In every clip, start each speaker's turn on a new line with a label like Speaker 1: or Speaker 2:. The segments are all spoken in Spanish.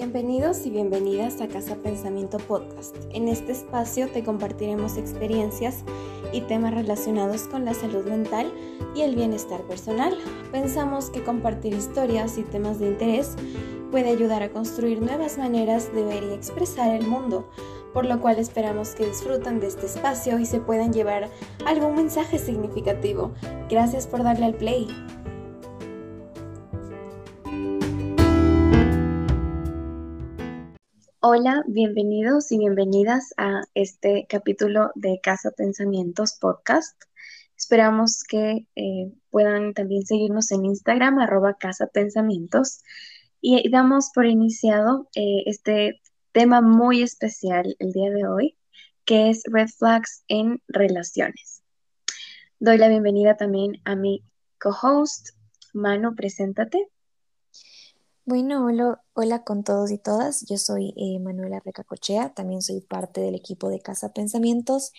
Speaker 1: Bienvenidos y bienvenidas a Casa Pensamiento Podcast. En este espacio te compartiremos experiencias y temas relacionados con la salud mental y el bienestar personal. Pensamos que compartir historias y temas de interés puede ayudar a construir nuevas maneras de ver y expresar el mundo, por lo cual esperamos que disfruten de este espacio y se puedan llevar algún mensaje significativo. Gracias por darle al play. Hola, bienvenidos y bienvenidas a este capítulo de Casa Pensamientos Podcast. Esperamos que eh, puedan también seguirnos en Instagram, arroba Casa Pensamientos. Y damos por iniciado eh, este tema muy especial el día de hoy, que es red flags en relaciones. Doy la bienvenida también a mi co-host, Manu, preséntate.
Speaker 2: Bueno, hola, con todos y todas. Yo soy eh, Manuela Recacochea, también soy parte del equipo de Casa Pensamientos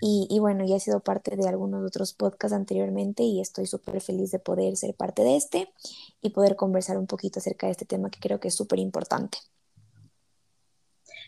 Speaker 2: y, bueno, ya he sido parte de algunos otros podcasts anteriormente y estoy súper feliz de poder ser parte de este y poder conversar un poquito acerca de este tema que creo que es súper importante.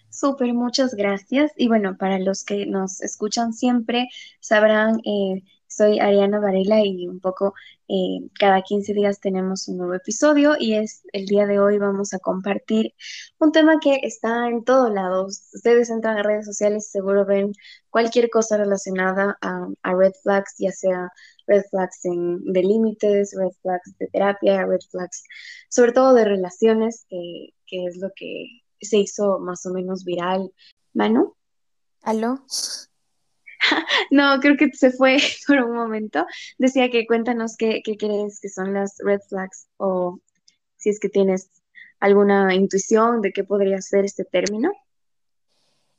Speaker 1: Súper, muchas gracias. Y bueno, para los que nos escuchan siempre, sabrán eh, soy Ariana Varela y un poco eh, cada 15 días tenemos un nuevo episodio y es el día de hoy vamos a compartir un tema que está en todos lados. Ustedes entran a redes sociales y seguro ven cualquier cosa relacionada a, red flags, ya sea red flags en, de límites, red flags de terapia, red flags sobre todo de relaciones, que, que es lo que se hizo más o menos viral. Manu.
Speaker 2: ¿Aló?
Speaker 1: no, creo que se fue por un momento. Decía que cuéntanos qué, crees que son las red flags o si es que tienes alguna intuición de qué podría ser este término.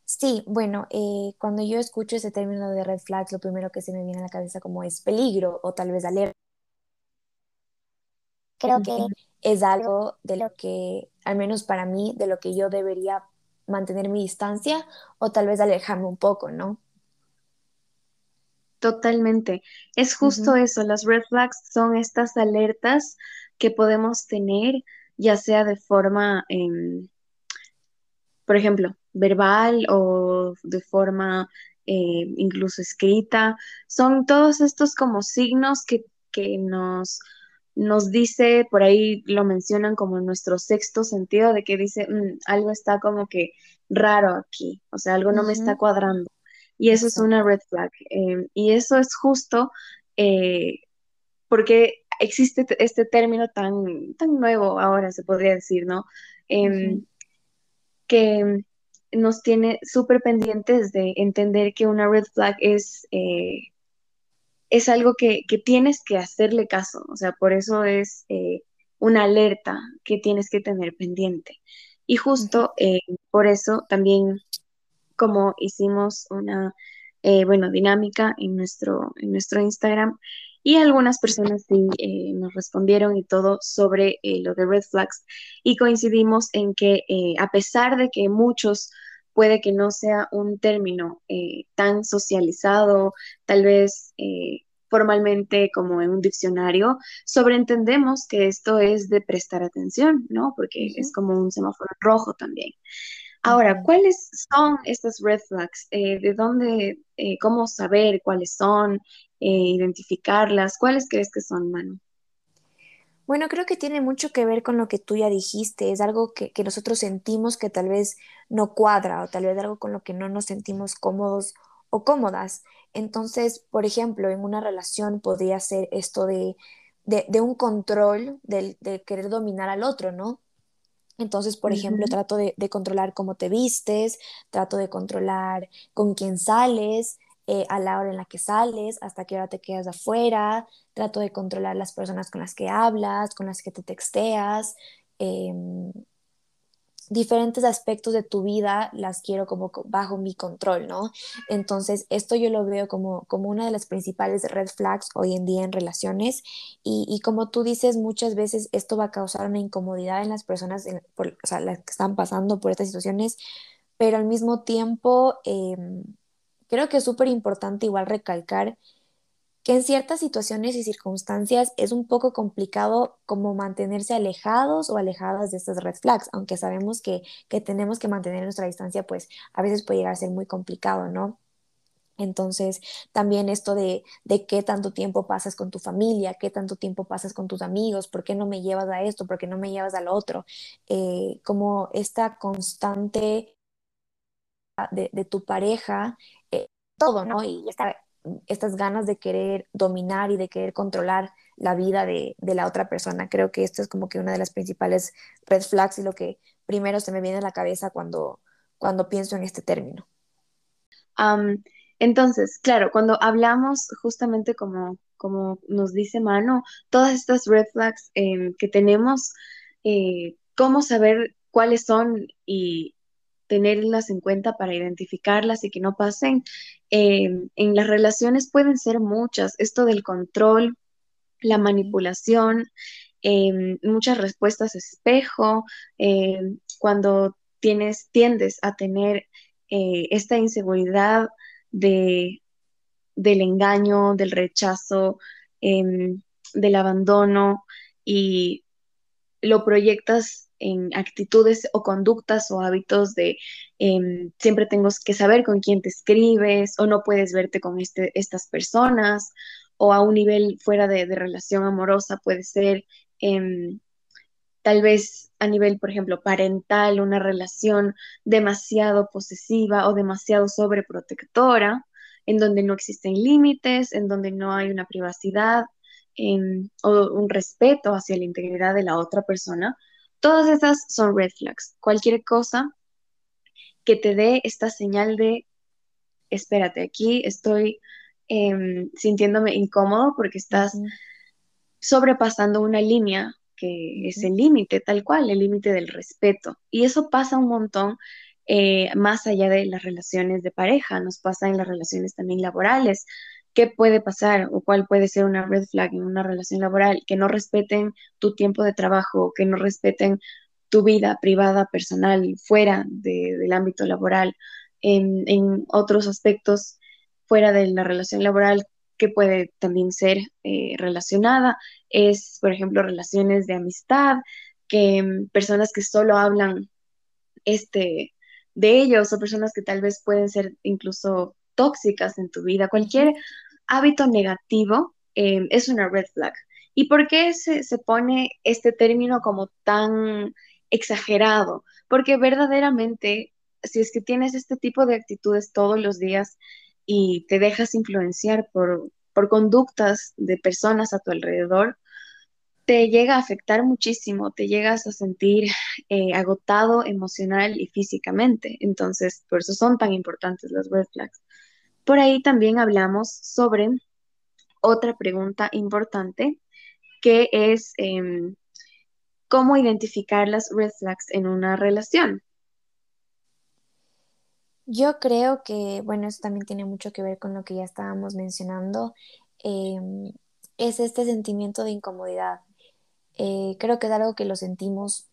Speaker 2: Sí, bueno, eh, cuando yo escucho ese término de red flags, lo primero que se me viene a la cabeza como es peligro o tal vez alerta. Creo que es algo de lo que, al menos para mí, de lo que yo debería mantener mi distancia o tal vez alejarme un poco, ¿no?
Speaker 1: Totalmente. Es justo eso, las red flags son estas alertas que podemos tener, ya sea de forma, em, por ejemplo, verbal o de forma eh, incluso escrita. Son todos estos como signos que, que nos, nos dice, por ahí lo mencionan como nuestro sexto sentido, de que dice, mm, algo está como que raro aquí, o sea, algo no me está cuadrando. Y eso es una red flag. Em, y eso es justo eh, porque existe este término tan, tan nuevo ahora, se podría decir, ¿no? Em, que nos tiene súper pendientes de entender que una red flag es, eh, es algo que, tienes que hacerle caso, o sea, por eso es eh, una alerta que tienes que tener pendiente. Y justo por eso también como hicimos una, eh, bueno, dinámica en nuestro, en nuestro Instagram y algunas personas sí eh, nos respondieron y todo sobre eh, lo de red flags y coincidimos en que a pesar de que muchos puede que no sea un término tan socializado, tal vez formalmente como en un diccionario, sobreentendemos que esto es de prestar atención, ¿no? Porque es como un semáforo rojo también. Ahora, ¿cuáles son estas red flags? Eh, ¿De dónde, eh, cómo saber cuáles son, eh, identificarlas? ¿Cuáles crees que son, Manu?
Speaker 2: Bueno, creo que tiene mucho que ver con lo que tú ya dijiste. Es algo que, que, nosotros sentimos que tal vez no cuadra o tal vez algo con lo que no nos sentimos cómodos o cómodas. Entonces, por ejemplo, en una relación podría ser esto de, de, de un control, de, de querer dominar al otro, ¿no? Entonces, por ejemplo, trato de, controlar cómo te vistes, trato de controlar con quién sales, eh, a la hora en la que sales, hasta qué hora te quedas afuera, trato de controlar las personas con las que hablas, con las que te texteas. Em, diferentes aspectos de tu vida las quiero como bajo mi control, ¿no? Entonces, esto yo lo veo como, como una de las principales red flags hoy en día en relaciones y, como tú dices, muchas veces esto va a causar una incomodidad en las personas, o sea, las que están pasando por estas situaciones, pero al mismo tiempo, em, creo que es súper importante igual recalcar que en ciertas situaciones y circunstancias es un poco complicado como mantenerse alejados o alejadas de estas red flags, aunque sabemos que, que tenemos que mantener nuestra distancia, pues a veces puede llegar a ser muy complicado, ¿no? Entonces, también esto de, de, qué tanto tiempo pasas con tu familia, qué tanto tiempo pasas con tus amigos, por qué no me llevas a esto, por qué no me llevas al otro, eh, como esta constante de, de tu pareja, eh, todo, ¿no? Y esta, estas ganas de querer dominar y de querer controlar la vida de, de, la otra persona. Creo que esto es como que una de las principales red flags y lo que primero se me viene a la cabeza cuando, cuando pienso en este término.
Speaker 1: Entonces, claro, cuando hablamos justamente como, como nos dice Mano, todas estas red flags eh, que tenemos, eh, cómo saber cuáles son y tenerlas en cuenta para identificarlas y que no pasen. Eh, en las relaciones pueden ser muchas, esto del control, la manipulación, eh, muchas respuestas espejo, eh, cuando tienes, tiendes a tener esta inseguridad de, del engaño, del rechazo, em, del abandono y lo proyectas en actitudes o conductas o hábitos de em, siempre tengo que saber con quién te escribes o no puedes verte con este, estas personas o a un nivel fuera de, relación amorosa puede ser em, tal vez a nivel, por ejemplo, parental, una relación demasiado posesiva o demasiado sobreprotectora, en donde no existen límites, en donde no hay una privacidad em, o un respeto hacia la integridad de la otra persona. Todas esas son red flags. Cualquier cosa que te dé esta señal de, espérate, aquí estoy em, sintiéndome incómodo porque estás sobrepasando una línea que es el límite, tal cual, el límite del respeto. Y eso pasa un montón eh, más allá de las relaciones de pareja, nos pasa en las relaciones también laborales. ¿Qué puede pasar o cuál puede ser una red flag en una relación laboral? Que no respeten tu tiempo de trabajo, que no respeten tu vida privada, personal, fuera del ámbito laboral, en, en otros aspectos fuera de la relación laboral que puede también ser eh, relacionada, es, por ejemplo, relaciones de amistad, que mm, personas que solo hablan este, de ellos o personas que tal vez pueden ser incluso tóxicas en tu vida. Cualquier hábito negativo em, es una red flag. ¿Y por qué se, se pone este término como tan exagerado? Porque verdaderamente, si es que tienes este tipo de actitudes todos los días, y te dejas influenciar por, conductas de personas a tu alrededor, te llega a afectar muchísimo, te llegas a sentir eh, agotado emocional y físicamente. Entonces, por eso son tan importantes las red flags. Por ahí también hablamos sobre otra pregunta importante, que es em, cómo identificar las red flags en una relación.
Speaker 2: Yo creo que, bueno, eso también tiene mucho que ver con lo que ya estábamos mencionando, em, es este sentimiento de incomodidad. Eh, creo que es algo que lo sentimos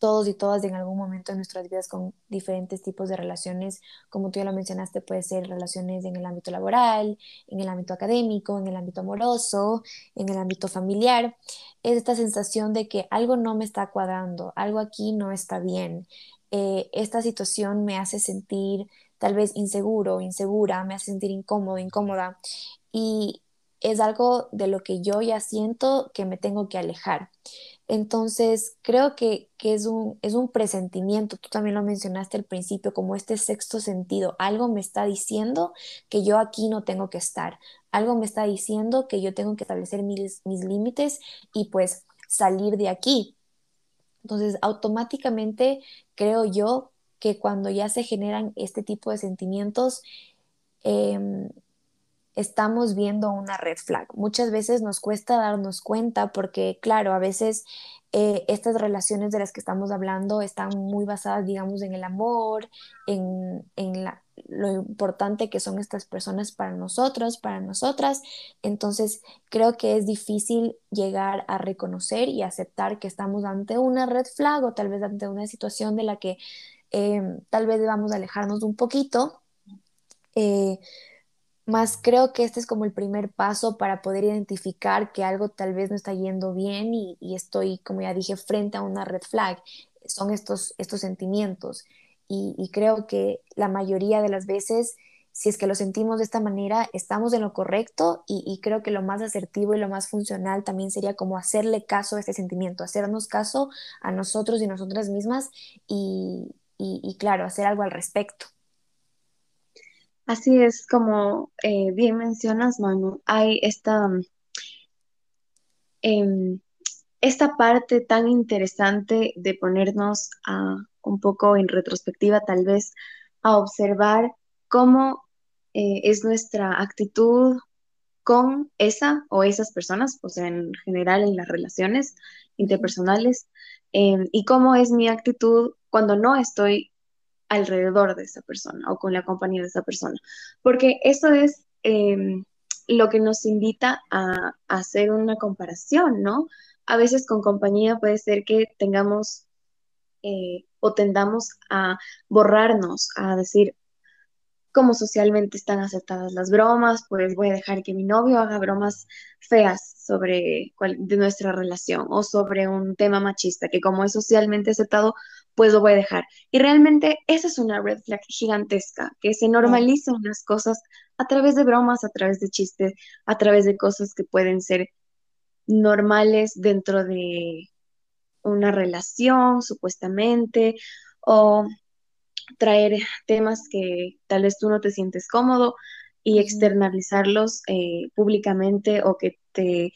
Speaker 2: todos y todas en algún momento de nuestras vidas con diferentes tipos de relaciones, como tú ya lo mencionaste, puede ser relaciones en el ámbito laboral, en el ámbito académico, en el ámbito amoroso, en el ámbito familiar. Es esta sensación de que algo no me está cuadrando, algo aquí no está bien. Eh, esta situación me hace sentir tal vez inseguro, insegura, me hace sentir incómodo, incómoda. Y es algo de lo que yo ya siento que me tengo que alejar. Entonces, creo que, es, un, es un presentimiento, tú también lo mencionaste al principio, como este sexto sentido. Algo me está diciendo que yo aquí no tengo que estar. Algo me está diciendo que yo tengo que establecer mis, mis límites y pues salir de aquí. Entonces, automáticamente creo yo que cuando ya se generan este tipo de sentimientos, em, estamos viendo una red flag. Muchas veces nos cuesta darnos cuenta porque, claro, a veces eh, estas relaciones de las que estamos hablando están muy basadas, digamos, en el amor, en, en la, lo importante que son estas personas para nosotros, para nosotras. Entonces, creo que es difícil llegar a reconocer y aceptar que estamos ante una red flag o tal vez ante una situación de la que eh, tal vez debamos alejarnos un poquito. Eh, más creo que este es como el primer paso para poder identificar que algo tal vez no está yendo bien y, y estoy, como ya dije, frente a una red flag. Son estos, estos sentimientos. Y, y creo que la mayoría de las veces si es que lo sentimos de esta manera, estamos en lo correcto y, y, creo que lo más asertivo y lo más funcional también sería como hacerle caso a este sentimiento, hacernos caso a nosotros y nosotras mismas y, y, y claro, hacer algo al respecto.
Speaker 1: Así es como eh, bien mencionas, Manu, hay esta, eh, esta parte tan interesante de ponernos a, un poco en retrospectiva, tal vez, a observar cómo eh, es nuestra actitud con esa o esas personas, o sea, en general en las relaciones interpersonales, eh, y cómo es mi actitud cuando no estoy alrededor de esa persona o con la compañía de esa persona. Porque eso es eh, lo que nos invita a, hacer una comparación, ¿no? A veces con compañía puede ser que tengamos eh, o tendamos a borrarnos, a decir, como socialmente están aceptadas las bromas, pues voy a dejar que mi novio haga bromas feas sobre de nuestra relación o sobre un tema machista que como es socialmente aceptado, pues lo voy a dejar. Y realmente esa es una red flag gigantesca, que se normalicen oh. las cosas a través de bromas, a través de chistes, a través de cosas que pueden ser normales dentro de una relación, supuestamente, o traer temas que tal vez tú no te sientes cómodo y externalizarlos eh, públicamente o que te,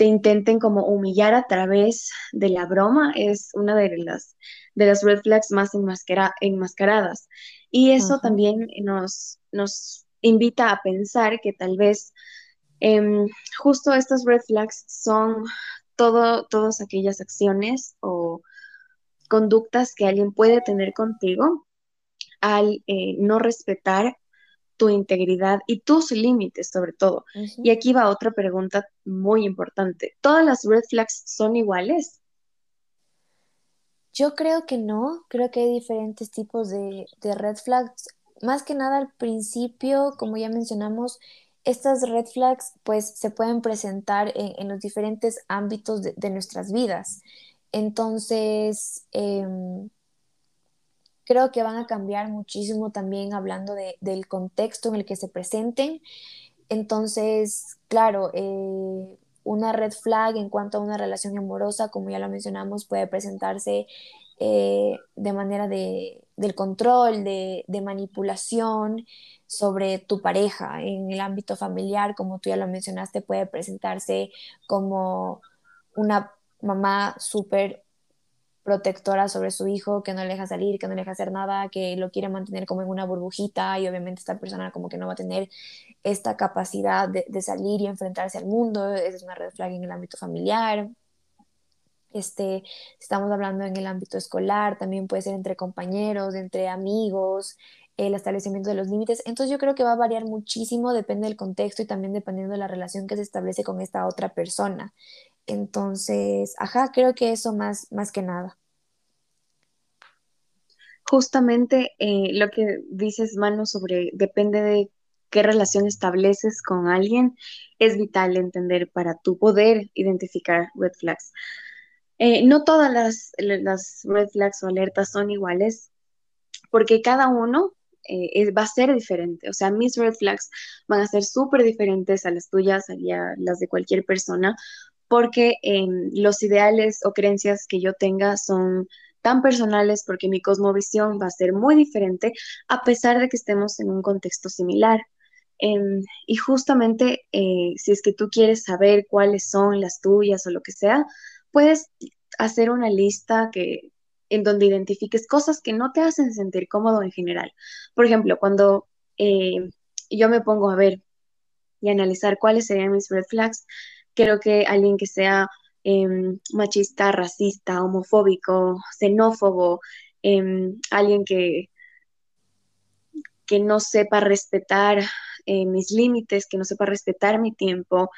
Speaker 1: te intenten como humillar a través de la broma es una de las, de las red flags más enmascara, enmascaradas. Y eso también nos, nos invita a pensar que tal vez eh, justo estas red flags son todo, todas aquellas acciones o conductas que alguien puede tener contigo al eh, no respetar tu integridad y tus límites sobre todo. Uh -huh. Y aquí va otra pregunta muy importante. ¿Todas las red flags son iguales?
Speaker 2: Yo creo que no, creo que hay diferentes tipos de, de red flags. Más que nada al principio, como ya mencionamos, estas red flags pues se pueden presentar en, en los diferentes ámbitos de, de nuestras vidas. Entonces, eh, creo que van a cambiar muchísimo también hablando de, del contexto en el que se presenten. Entonces, claro, eh, una red flag en cuanto a una relación amorosa, como ya lo mencionamos, puede presentarse eh, de manera de, del control, de, de, manipulación sobre tu pareja. En el ámbito familiar, como tú ya lo mencionaste, puede presentarse como una mamá súper protectora sobre su hijo, que no le deja salir, que no le deja hacer nada, que lo quiere mantener como en una burbujita y obviamente esta persona como que no va a tener esta capacidad de, salir y enfrentarse al mundo, es una red flag en el ámbito familiar. Este, estamos hablando en el ámbito escolar, también puede ser entre compañeros, entre amigos, el establecimiento de los límites. Entonces yo creo que va a variar muchísimo, depende del contexto y también dependiendo de la relación que se establece con esta otra persona. Entonces, ajá, creo que eso más, más que nada.
Speaker 1: Justamente eh, lo que dices, Manu, sobre depende de qué relación estableces con alguien, es vital entender para tu poder identificar red flags. Eh, no todas las, las, red flags o alertas son iguales, porque cada uno eh, es, va a ser diferente. O sea, mis red flags van a ser súper diferentes a las tuyas, a las de cualquier persona, porque eh, los ideales o creencias que yo tenga son tan personales porque mi cosmovisión va a ser muy diferente a pesar de que estemos en un contexto similar. Eh, y justamente eh, si es que tú quieres saber cuáles son las tuyas o lo que sea, puedes hacer una lista que en donde identifiques cosas que no te hacen sentir cómodo en general. Por ejemplo, cuando eh, yo me pongo a ver y analizar cuáles serían mis red flags, Creo que alguien que sea eh, machista, racista, homofóbico, xenófobo, eh, alguien que, que no sepa respetar eh, mis límites, que no sepa respetar mi tiempo,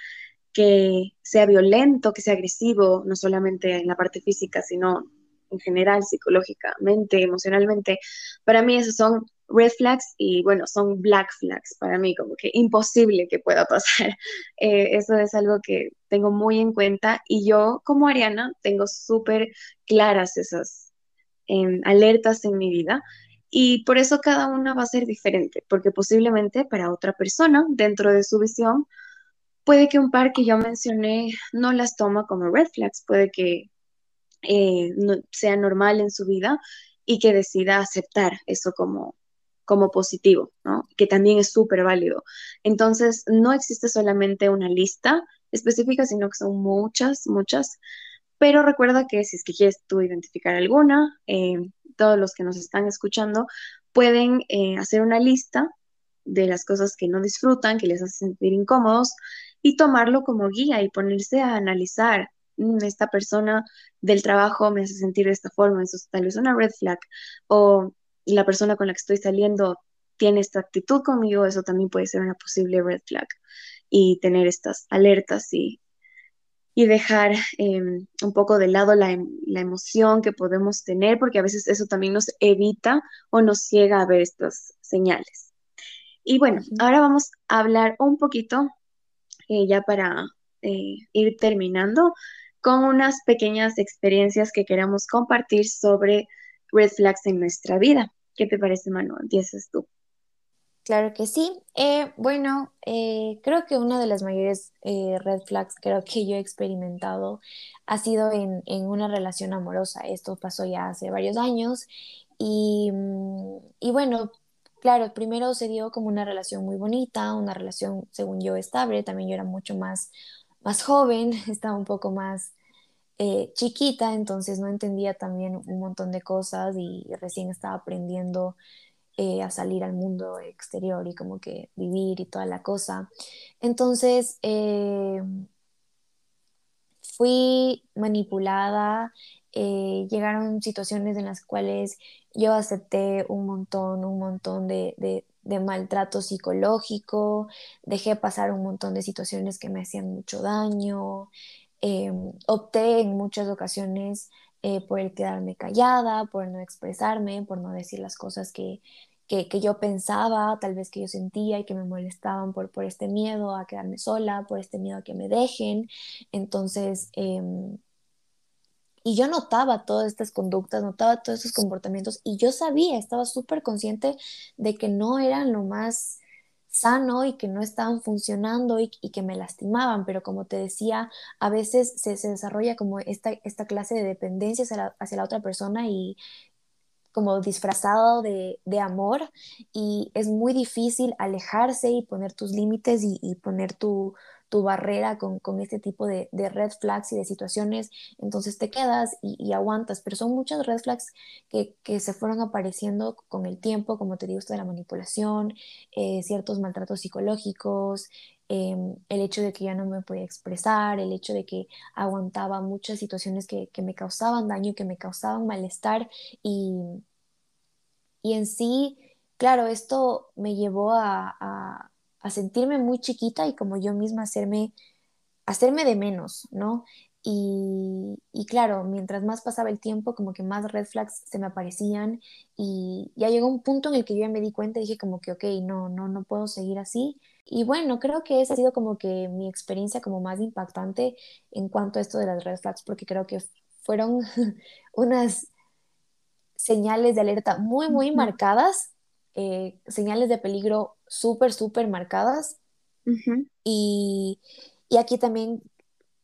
Speaker 1: que sea violento, que sea agresivo, no solamente en la parte física, sino en general, psicológicamente, emocionalmente. Para mí esas son red flags y bueno, son black flags para mí, como que imposible que pueda pasar. Eh, eso es algo que tengo muy en cuenta y yo como Ariana tengo súper claras esas em, alertas en mi vida y por eso cada una va a ser diferente, porque posiblemente para otra persona, dentro de su visión, puede que un par que yo mencioné no las toma como red flags, puede que eh, no, sea normal en su vida y que decida aceptar eso como, como positivo, ¿no? Que también es súper válido. Entonces, no existe solamente una lista específica, sino que son muchas, muchas. Pero recuerda que si es que quieres tú identificar alguna, eh, todos los que nos están escuchando pueden eh, hacer una lista de las cosas que no disfrutan, que les hacen sentir incómodos y tomarlo como guía y ponerse a analizar Mm, esta persona del trabajo me hace sentir de esta forma, eso es tal vez una red flag, o la persona con la que estoy saliendo tiene esta actitud conmigo, eso también puede ser una posible red flag, y tener estas alertas y, y dejar em, un poco de lado la, la, emoción que podemos tener, porque a veces eso también nos evita o nos ciega a ver estas señales. Y bueno, ahora vamos a hablar un poquito, eh, ya para eh, ir terminando, con unas pequeñas experiencias que queramos compartir sobre red flags en nuestra vida. ¿Qué te parece, Manu? Empiezas tú.
Speaker 2: Claro que sí. Eh, bueno, eh, creo que una de las mayores eh, red flags creo que yo he experimentado ha sido en, una relación amorosa. Esto pasó ya hace varios años y, mm, y bueno, claro, primero se dio como una relación muy bonita, una relación, según yo, estable. También yo era mucho más más joven, estaba un poco más eh, chiquita, entonces no entendía también un montón de cosas y recién estaba aprendiendo eh, a salir al mundo exterior y como que vivir y toda la cosa. Entonces eh, fui manipulada, llegaron situaciones en las cuales yo acepté un montón, un montón de, de maltrato psicológico, dejé pasar un montón de situaciones que me hacían mucho daño, em, opté en muchas ocasiones eh, por el quedarme callada, por no expresarme, por no decir las cosas que, que, yo pensaba, tal vez que yo sentía y que me molestaban por, por este miedo a quedarme sola, por este miedo a que me dejen. Entonces, em, y yo notaba todas estas conductas, notaba todos estos comportamientos y yo sabía, estaba súper consciente de que no eran lo más sano y que no estaban funcionando y, que me lastimaban, pero como te decía, a veces se, desarrolla como esta, esta clase de dependencia hacia la, otra persona y como disfrazado de, amor y es muy difícil alejarse y poner tus límites y poner tu, tu barrera con, este tipo de, red flags y de situaciones, entonces te quedas y, aguantas, pero son muchas red flags que, se fueron apareciendo con el tiempo, como te digo, esto de la manipulación, eh, ciertos maltratos psicológicos, em, el hecho de que ya no me podía expresar, el hecho de que aguantaba muchas situaciones que, me causaban daño, que me causaban malestar y, y en sí, claro, esto me llevó a sentirme muy chiquita y como yo misma hacerme, hacerme de menos, ¿no? Y, claro, mientras más pasaba el tiempo, como que más red flags se me aparecían y ya llegó un punto en el que yo ya me di cuenta y dije como que, ok, no, no, no puedo seguir así. Y bueno, creo que esa ha sido como que mi experiencia como más impactante en cuanto a esto de las red flags, porque creo que fueron unas señales de alerta muy, muy marcadas, eh, señales de peligro súper, súper marcadas. y, aquí también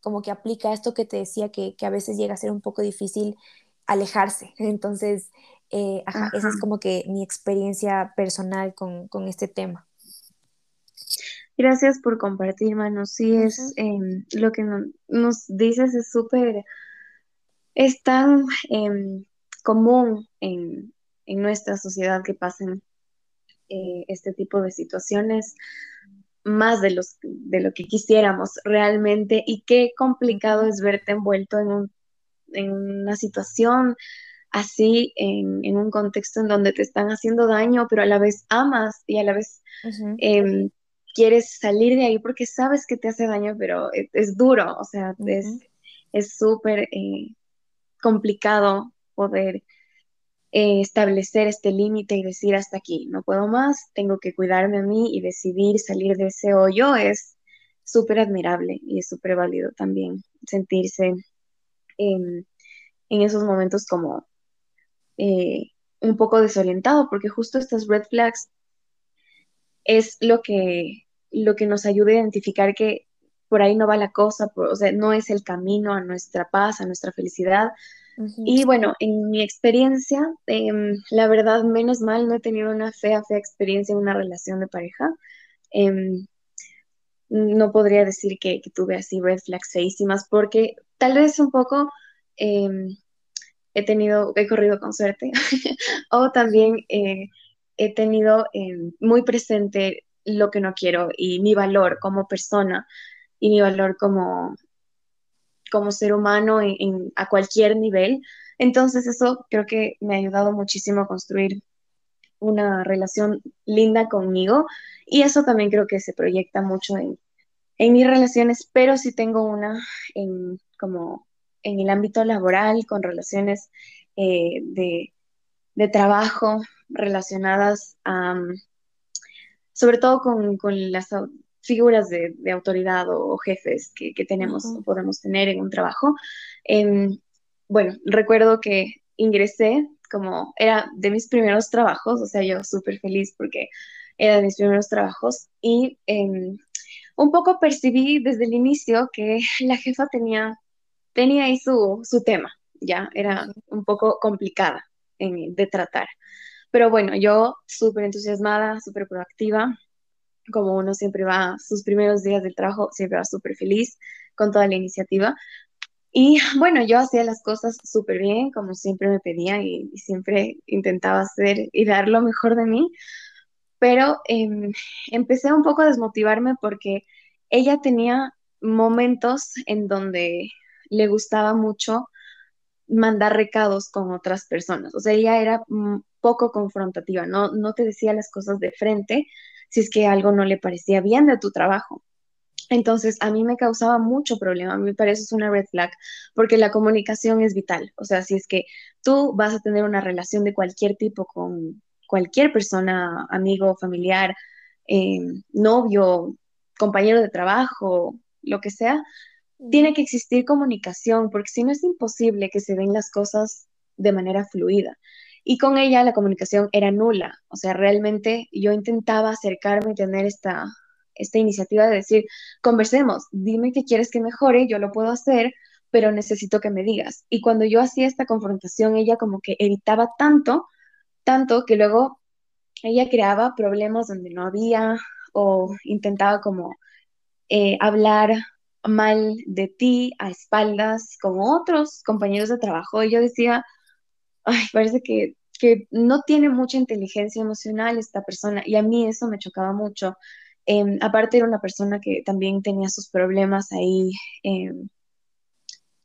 Speaker 2: como que aplica esto que te decía, que, a veces llega a ser un poco difícil alejarse. Entonces, eh, esa es como que mi experiencia personal con, este tema.
Speaker 1: Gracias por compartir, Manu. Sí, es em, lo que nos dices es súper, es tan em, común en, en, nuestra sociedad que pasen eh, este tipo de situaciones más de, los, de lo que quisiéramos realmente y qué complicado es verte envuelto en, un, en una situación así, en, un contexto en donde te están haciendo daño, pero a la vez amas y a la vez em, quieres salir de ahí porque sabes que te hace daño, pero es, duro, o sea, es súper eh, complicado poder eh, establecer este límite y decir hasta aquí, no puedo más, tengo que cuidarme a mí y decidir salir de ese hoyo es súper admirable y es súper válido también sentirse en, esos momentos como eh, un poco desorientado, porque justo estas red flags es lo que, lo que nos ayuda a identificar que por ahí no va la cosa, o sea, no es el camino a nuestra paz, a nuestra felicidad. Y bueno, en mi experiencia, em, la verdad, menos mal, no he tenido una fea, fea experiencia en una relación de pareja. Em, no podría decir que, tuve así red flags feísimas, porque tal vez un poco em, he tenido, he corrido con suerte, o también eh, he tenido muy presente lo que no quiero y mi valor como persona y mi valor como, como ser humano en, a cualquier nivel. Entonces eso creo que me ha ayudado muchísimo a construir una relación linda conmigo y eso también creo que se proyecta mucho en, mis relaciones, pero sí tengo una en como en el ámbito laboral con relaciones eh, de, de, trabajo relacionadas a, sobre todo con, con las figuras de, autoridad o, jefes que, tenemos o podemos tener en un trabajo. Em, bueno, recuerdo que ingresé como era de mis primeros trabajos, o sea, yo súper feliz porque era de mis primeros trabajos y em, un poco percibí desde el inicio que la jefa tenía, tenía ahí su, su tema, ya, era un poco complicada de tratar. Pero bueno, yo súper entusiasmada, súper proactiva, como uno siempre va, sus primeros días del trabajo, siempre va súper feliz con toda la iniciativa. Y bueno, yo hacía las cosas súper bien, como siempre me pedía y, siempre intentaba hacer y dar lo mejor de mí, pero em, empecé un poco a desmotivarme porque ella tenía momentos en donde le gustaba mucho mandar recados con otras personas. O sea, ella era mm, poco confrontativa, no, no te decía las cosas de frente, si es que algo no le parecía bien de tu trabajo. Entonces, a mí me causaba mucho problema, a mí me parece es una red flag, porque la comunicación es vital. O sea, si es que tú vas a tener una relación de cualquier tipo con cualquier persona, amigo, familiar, eh, novio, compañero de trabajo, lo que sea, tiene que existir comunicación, porque si no es imposible que se den las cosas de manera fluida. Y con ella la comunicación era nula. O sea, realmente yo intentaba acercarme y tener esta, esta iniciativa de decir, conversemos, dime qué quieres que mejore, yo lo puedo hacer, pero necesito que me digas. Y cuando yo hacía esta confrontación, ella como que evitaba tanto, tanto que luego ella creaba problemas donde no había o intentaba como eh, hablar mal de ti a espaldas con otros compañeros de trabajo. Y yo decía, parece que que no tiene mucha inteligencia emocional esta persona y a mí eso me chocaba mucho. Em, aparte era una persona que también tenía sus problemas ahí, em,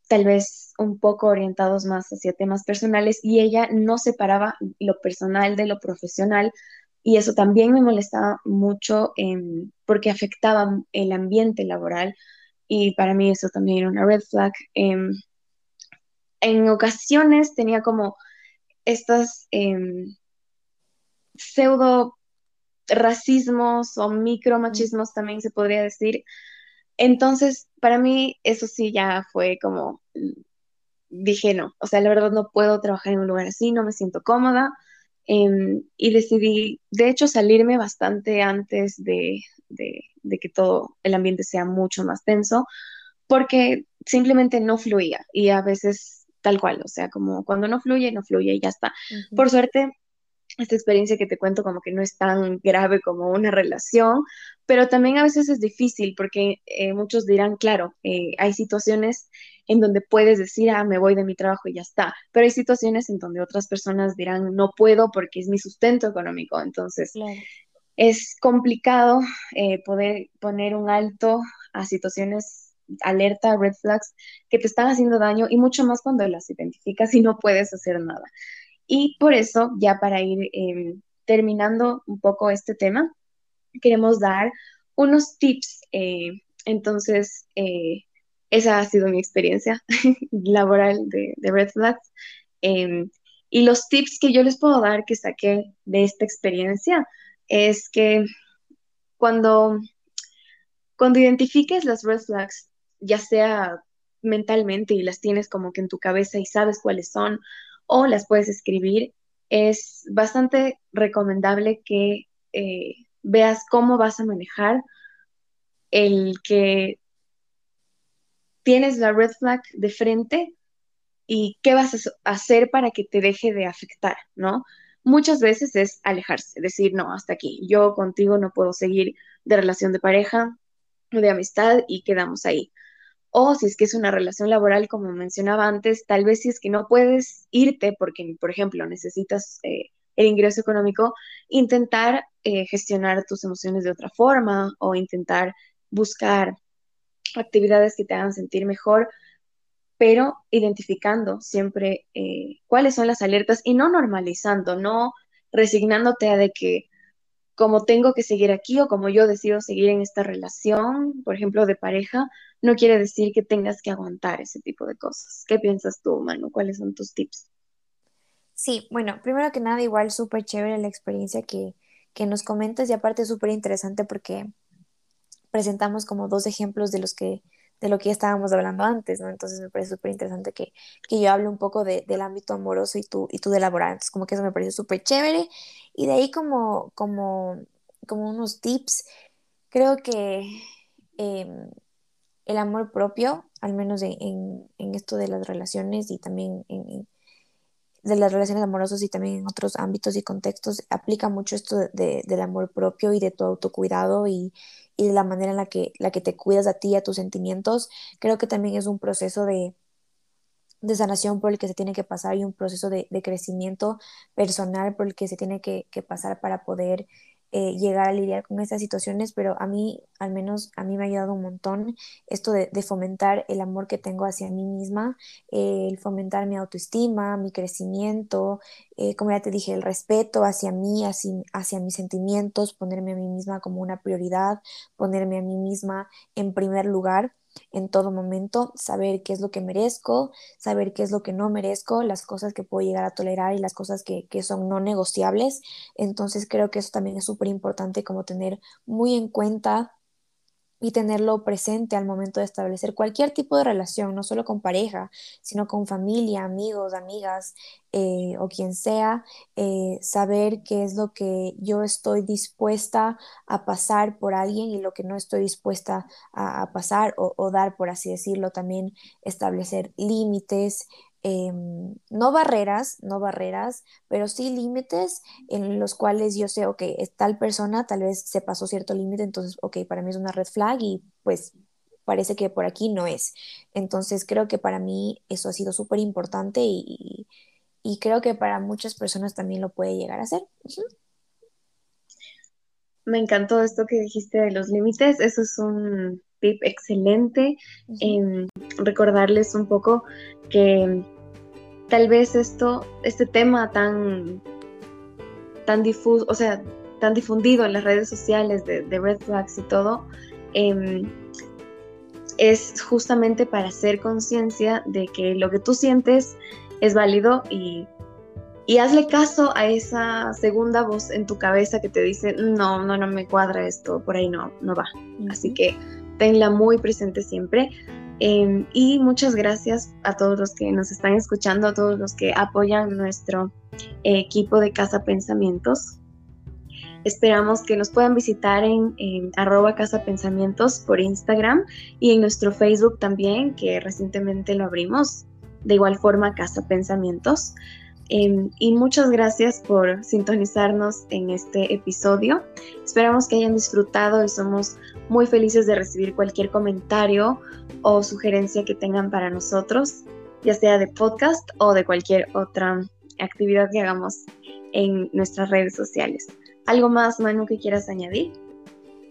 Speaker 1: tal vez un poco orientados más hacia temas personales y ella no separaba lo personal de lo profesional y eso también me molestaba mucho em, porque afectaba el ambiente laboral y para mí eso también era una red flag. en ocasiones tenía como estos em, pseudo racismos o micromachismos también se podría decir. Entonces, para mí eso sí ya fue como, dije no, o sea, la verdad no puedo trabajar en un lugar así, no me siento cómoda. Em, y decidí, de hecho, salirme bastante antes de, de que todo el ambiente sea mucho más tenso, porque simplemente no fluía y a veces tal cual, o sea, como cuando no fluye, no fluye y ya está. Por suerte, esta experiencia que te cuento como que no es tan grave como una relación, pero también a veces es difícil porque eh, muchos dirán, claro, eh, hay situaciones en donde puedes decir, ah, me voy de mi trabajo y ya está, pero hay situaciones en donde otras personas dirán, no puedo porque es mi sustento económico, entonces es complicado eh, poder poner un alto a situaciones alerta, red flags que te están haciendo daño y mucho más cuando las identificas y no puedes hacer nada. Y por eso, ya para ir em, terminando un poco este tema, queremos dar unos tips. Eh, entonces, eh, esa ha sido mi experiencia laboral de, red flags. Em, Y los tips que yo les puedo dar que saqué de esta experiencia es que cuando, cuando identifiques las red flags, ya sea mentalmente y las tienes como que en tu cabeza y sabes cuáles son, o las puedes escribir, es bastante recomendable que eh, veas cómo vas a manejar el que tienes la red flag de frente y qué vas a hacer para que te deje de afectar, ¿no? Muchas veces es alejarse, decir, no, hasta aquí, yo contigo no puedo seguir de relación de pareja o de amistad y quedamos ahí. O si es que es una relación laboral, como mencionaba antes, tal vez si es que no puedes irte porque, por ejemplo, necesitas eh, el ingreso económico, intentar eh, gestionar tus emociones de otra forma o intentar buscar actividades que te hagan sentir mejor, pero identificando siempre eh, cuáles son las alertas y no normalizando, no resignándote a que como tengo que seguir aquí o como yo decido seguir en esta relación, por ejemplo, de pareja, no quiere decir que tengas que aguantar ese tipo de cosas. ¿Qué piensas tú, Manu? ¿Cuáles son tus tips?
Speaker 2: Sí, bueno, primero que nada, igual súper chévere la experiencia que, que nos comentas y aparte súper interesante porque presentamos como dos ejemplos de los que de lo que ya estábamos hablando antes, ¿no? Entonces me parece súper interesante que, que, yo hable un poco de, del ámbito amoroso y tú, y tú de laboral. Entonces como que eso me parece súper chévere. Y de ahí como, como, como unos tips, creo que em, el amor propio, al menos en, en, esto de las relaciones y también en, de las relaciones amorosas y también en otros ámbitos y contextos, aplica mucho esto de, del amor propio y de tu autocuidado y, y de la manera en la que, la que te cuidas a ti a tus sentimientos, creo que también es un proceso de, de sanación por el que se tiene que pasar y un proceso de, de crecimiento personal por el que se tiene que, que pasar para poder eh, llegar a lidiar con estas situaciones, pero a mí, al menos a mí me ha ayudado un montón esto de, fomentar el amor que tengo hacia mí misma, eh, el fomentar mi autoestima, mi crecimiento, eh, como ya te dije, el respeto hacia mí, hacia, hacia mis sentimientos, ponerme a mí misma como una prioridad, ponerme a mí misma en primer lugar en todo momento, saber qué es lo que merezco, saber qué es lo que no merezco, las cosas que puedo llegar a tolerar y las cosas que, que son no negociables. Entonces creo que eso también es súper importante como tener muy en cuenta y tenerlo presente al momento de establecer cualquier tipo de relación, no solo con pareja, sino con familia, amigos, amigas eh, o quien sea, eh, saber qué es lo que yo estoy dispuesta a pasar por alguien y lo que no estoy dispuesta a, pasar o, o, dar, por así decirlo, también establecer límites, Em, no barreras, no barreras, pero sí límites en los cuales yo sé, ok, tal persona tal vez se pasó cierto límite, entonces, ok, para mí es una red flag y pues parece que por aquí no es. Entonces creo que para mí eso ha sido súper importante y, creo que para muchas personas también lo puede llegar a ser.
Speaker 1: Me encantó esto que dijiste de los límites, eso es un tip excelente. en recordarles un poco que tal vez esto, este tema tan, tan difuso, o sea, tan difundido en las redes sociales de, red flags y todo, em, es justamente para hacer conciencia de que lo que tú sientes es válido y, y, hazle caso a esa segunda voz en tu cabeza que te dice, no, no, no me cuadra esto, por ahí no, no va. Así que tenla muy presente siempre. Em, y muchas gracias a todos los que nos están escuchando, a todos los que apoyan nuestro equipo de Casa Pensamientos. Esperamos que nos puedan visitar en, arroba Casa Pensamientos por Instagram y en nuestro Facebook también, que recientemente lo abrimos, de igual forma Casa Pensamientos. Em, y muchas gracias por sintonizarnos en este episodio. Esperamos que hayan disfrutado y somos muy felices de recibir cualquier comentario o sugerencia que tengan para nosotros, ya sea de podcast o de cualquier otra actividad que hagamos en nuestras redes sociales. ¿Algo más, Manu, que quieras añadir?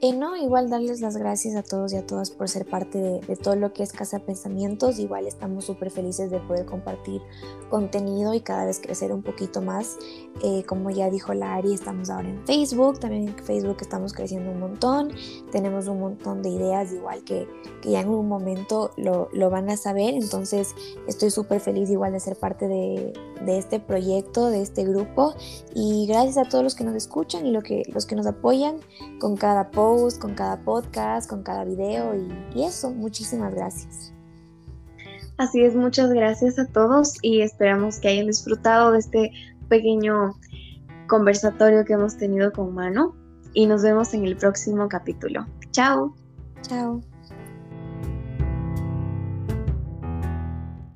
Speaker 2: Eh, no, igual darles las gracias a todos y a todas por ser parte de, todo lo que es Casa Pensamientos. Igual estamos súper felices de poder compartir contenido y cada vez crecer un poquito más. Eh, como ya dijo la Ari, estamos ahora en Facebook. También en Facebook estamos creciendo un montón. Tenemos un montón de ideas, igual que, ya en un momento lo, van a saber. Entonces estoy súper feliz igual de ser parte de, este proyecto, de este grupo. Y gracias a todos los que nos escuchan y lo que, los que nos apoyan con cada post con cada podcast, con cada video y, eso. Muchísimas gracias.
Speaker 1: Así es, muchas gracias a todos y esperamos que hayan disfrutado de este pequeño conversatorio que hemos tenido con Mano y nos vemos en el próximo capítulo. Chao.
Speaker 2: Chao.